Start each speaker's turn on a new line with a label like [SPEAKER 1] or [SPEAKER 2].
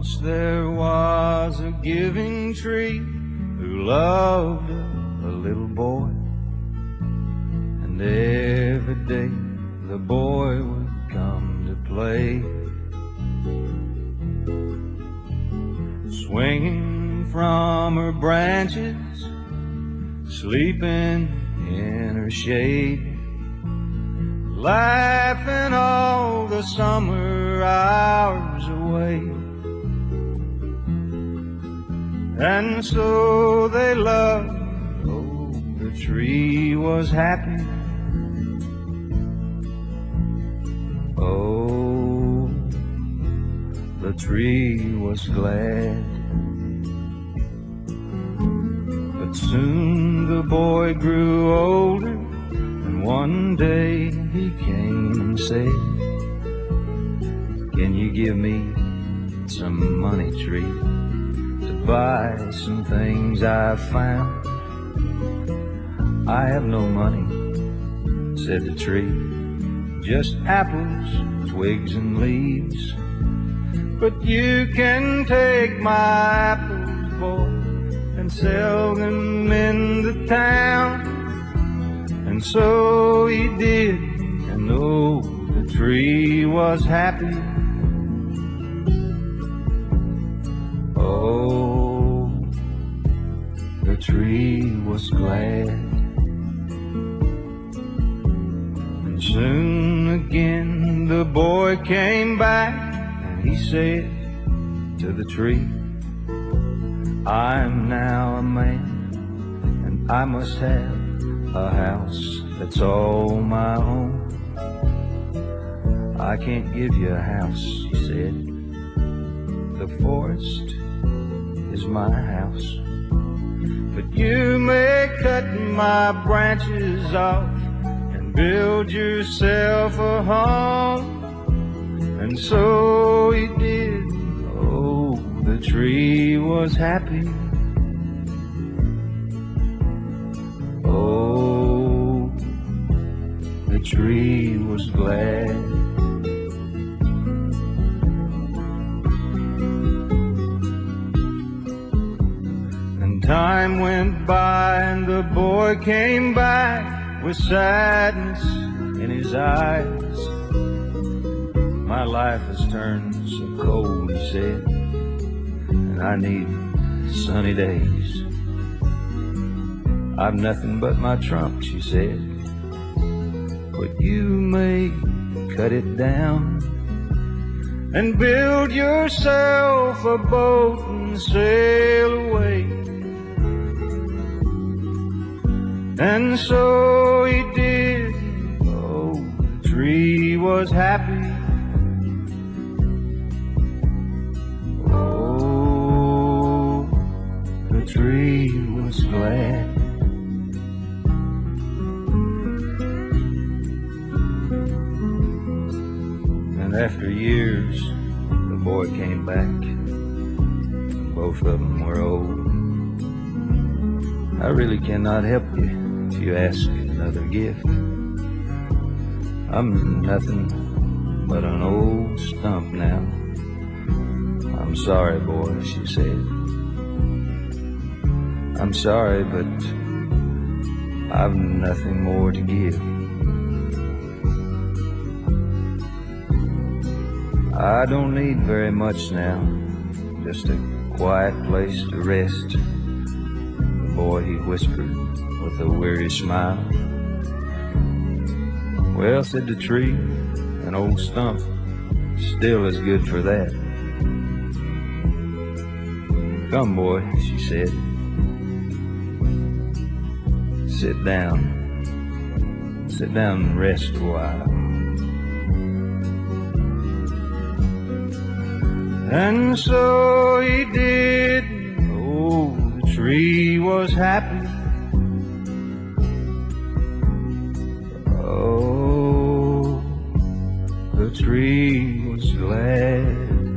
[SPEAKER 1] Once there was a giving tree who loved a, little boy. And every day the boy would come to play. Swinging from her branches, sleeping in her shade laughing all the summer hours away. And so they loved, oh, the tree was happy. Oh, the tree was glad. But soon the boy grew older and one day he came and said, Can you give me some money, tree, buy some things I found? I have no money, said the tree, just apples, twigs, and leaves. But you can take my apples, boy, and sell them in the town. And so he did, and oh, the tree was happy. Was glad. And soon again the boy came back, and he said to the tree, I'm now a man, and I must have a house that's all my own. I can't give you a house, he said. The forest is my house. But you may cut my branches off and build yourself a home. And so he did. Oh, the tree was happy. Oh, the tree was glad. Time went by and the boy came back with sadness in his eyes. My life has turned so cold, he said, and I need sunny days. I've nothing but my trunk, she said but you may cut it down and build yourself a boat and sail And so he did. Oh, the tree was happy. Oh, the tree was glad. And after years, the boy came back. Both of them were old. I really cannot help you you ask another gift. I'm nothing but an old stump now. I'm sorry, boy, she said. I'm sorry, but I've nothing more to give. I don't need very much now, just a quiet place to rest. Boy, he whispered with a weary smile. Well, said the tree, an old stump still is good for that. Come, boy, she said. Sit down. Sit down and rest a while. And so he did. Tree was happy. Oh, the tree was glad.